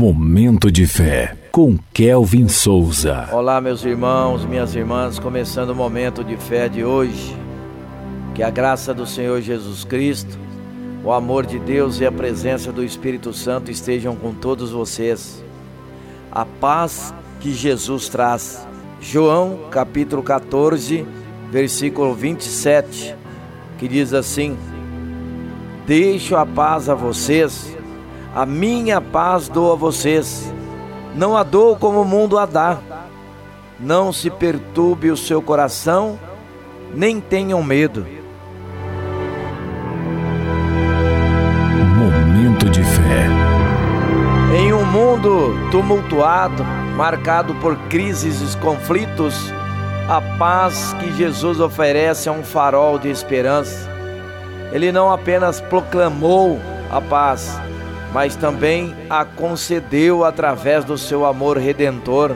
Momento de fé com Kelvin Souza. Olá, meus irmãos, minhas irmãs, começando o momento de fé de hoje. Que a graça do Senhor Jesus Cristo, o amor de Deus e a presença do Espírito Santo estejam com todos vocês. A paz que Jesus traz. João, capítulo 14, versículo 27, que diz assim: Deixo a paz a vocês a minha paz dou a vocês, não a dou como o mundo a dá. Não se perturbe o seu coração, nem tenham medo. Momento de fé. Em um mundo tumultuado, marcado por crises e conflitos, a paz que Jesus oferece é um farol de esperança. Ele não apenas proclamou a paz, mas também a concedeu através do seu amor redentor.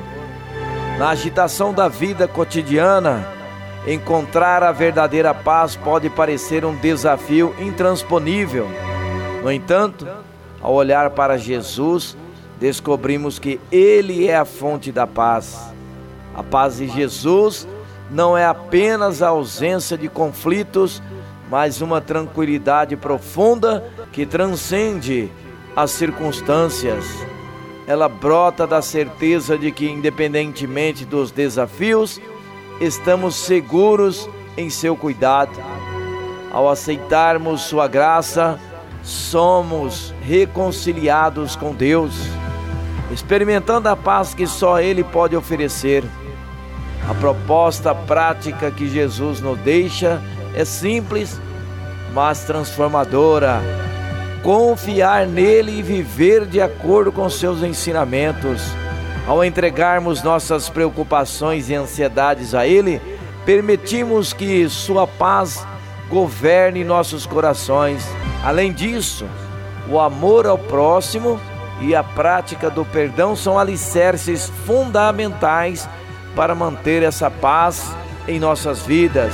Na agitação da vida cotidiana, encontrar a verdadeira paz pode parecer um desafio intransponível. No entanto, ao olhar para Jesus, descobrimos que Ele é a fonte da paz. A paz de Jesus não é apenas a ausência de conflitos, mas uma tranquilidade profunda que transcende as circunstâncias. Ela brota da certeza de que, independentemente dos desafios, estamos seguros em seu cuidado. Ao aceitarmos Sua graça, somos reconciliados com Deus, experimentando a paz que só Ele pode oferecer. A proposta prática que Jesus nos deixa é simples, mas transformadora confiar nele e viver de acordo com seus ensinamentos. Ao entregarmos nossas preocupações e ansiedades a Ele, permitimos que Sua paz governe nossos corações. Além disso, o amor ao próximo e a prática do perdão são alicerces fundamentais para manter essa paz em nossas vidas.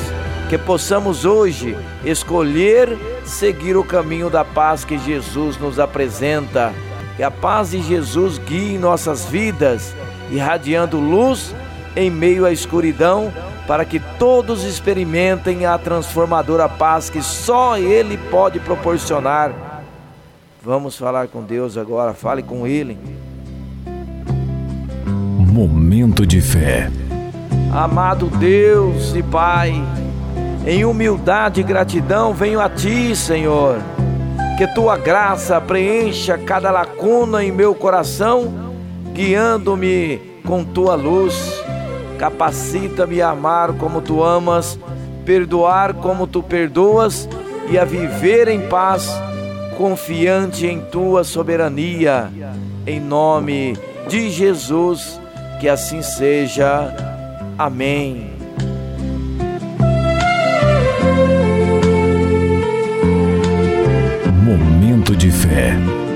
Que possamos hoje escolher seguir o caminho da paz que Jesus nos apresenta. Que a paz de Jesus guie nossas vidas, irradiando luz em meio à escuridão, para que todos experimentem a transformadora paz que só Ele pode proporcionar. Vamos falar com Deus agora, fale com Ele. Momento de fé. Amado Deus e Pai, em humildade e gratidão venho a Ti, Senhor. Que Tua graça preencha cada lacuna em meu coração, guiando-me com Tua luz. Capacita-me a amar como Tu amas, perdoar como Tu perdoas e a viver em paz, confiante em Tua soberania. Em nome de Jesus, que assim seja. Amém. de fé.